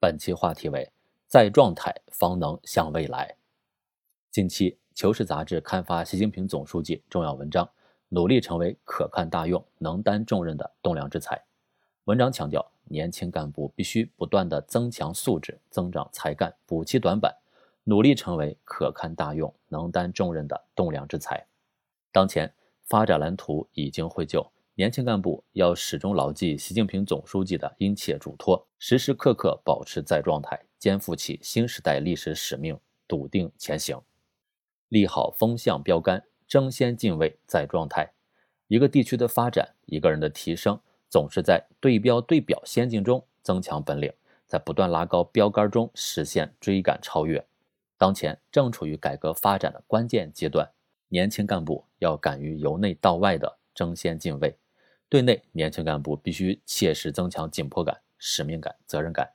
本期话题为“在状态方能向未来”。近期，《求是》杂志刊发习近平总书记重要文章，努力成为可看大用、能担重任的栋梁之才。文章强调，年轻干部必须不断的增强素质、增长才干、补齐短板，努力成为可看大用、能担重任的栋梁之才。当前发展蓝图已经绘就。年轻干部要始终牢记习近平总书记的殷切嘱托，时时刻刻保持在状态，肩负起新时代历史使命，笃定前行，立好风向标杆，争先进位，在状态。一个地区的发展，一个人的提升，总是在对标对表先进中增强本领，在不断拉高标杆中实现追赶超越。当前正处于改革发展的关键阶段，年轻干部要敢于由内到外的争先进位。对内，年轻干部必须切实增强紧迫感、使命感、责任感，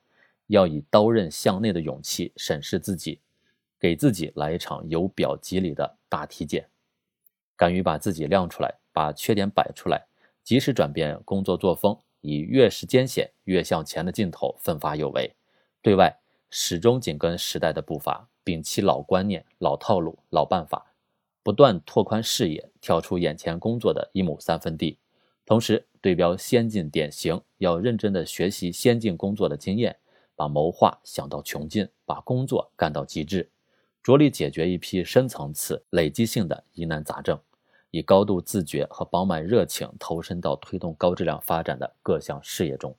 要以刀刃向内的勇气审视自己，给自己来一场由表及里的大体检，敢于把自己亮出来，把缺点摆出来，及时转变工作作风，以越是艰险越向前的劲头奋发有为。对外，始终紧跟时代的步伐，摒弃老观念、老套路、老办法，不断拓宽视野，跳出眼前工作的一亩三分地。同时，对标先进典型，要认真的学习先进工作的经验，把谋划想到穷尽，把工作干到极致，着力解决一批深层次、累积性的疑难杂症，以高度自觉和饱满热情投身到推动高质量发展的各项事业中，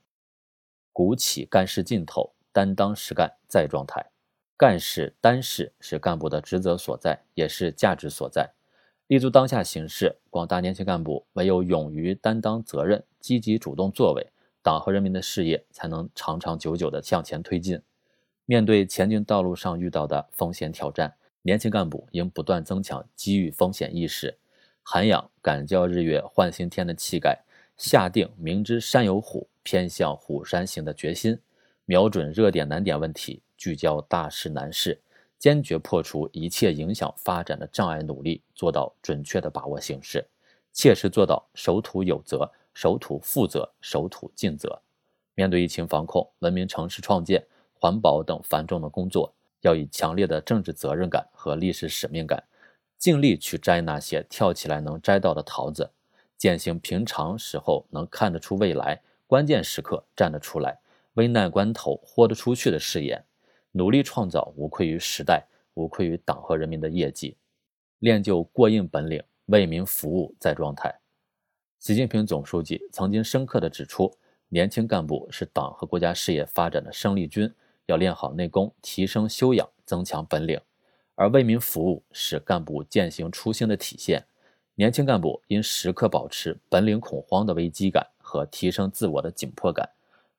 鼓起干事劲头，担当实干在状态。干事担事是干部的职责所在，也是价值所在。立足当下形势，广大年轻干部唯有勇于担当责任、积极主动作为，党和人民的事业才能长长久久地向前推进。面对前进道路上遇到的风险挑战，年轻干部应不断增强机遇风险意识，涵养敢教日月换新天的气概，下定明知山有虎，偏向虎山行的决心，瞄准热点难点问题，聚焦大事难事。坚决破除一切影响发展的障碍，努力做到准确的把握形势，切实做到守土有责、守土负责、守土尽责。面对疫情防控、文明城市创建、环保等繁重的工作，要以强烈的政治责任感和历史使命感，尽力去摘那些跳起来能摘到的桃子，践行平常时候能看得出未来、关键时刻站得出来、危难关头豁得出去的誓言。努力创造无愧于时代、无愧于党和人民的业绩，练就过硬本领，为民服务在状态。习近平总书记曾经深刻地指出，年轻干部是党和国家事业发展的生力军，要练好内功，提升修养，增强本领。而为民服务是干部践行初心的体现。年轻干部应时刻保持本领恐慌的危机感和提升自我的紧迫感，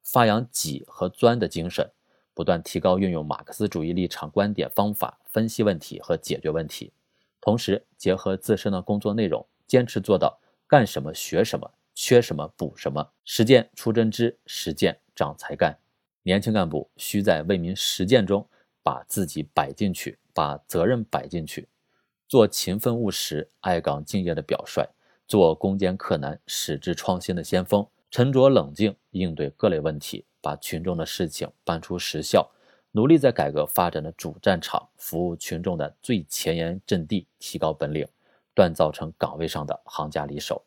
发扬挤和钻的精神。不断提高运用马克思主义立场、观点、方法分析问题和解决问题，同时结合自身的工作内容，坚持做到干什么学什么，缺什么补什么，实践出真知，实践长才干。年轻干部需在为民实践中把自己摆进去，把责任摆进去，做勤奋务实、爱岗敬业的表率，做攻坚克难、矢志创新的先锋，沉着冷静应对各类问题。把群众的事情办出实效，努力在改革发展的主战场服务群众的最前沿阵地，提高本领，锻造成岗位上的行家里手。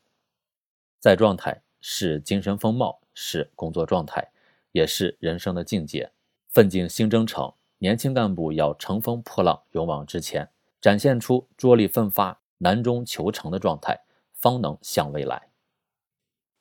在状态是精神风貌，是工作状态，也是人生的境界。奋进新征程，年轻干部要乘风破浪，勇往直前，展现出着力奋发、难中求成的状态，方能向未来。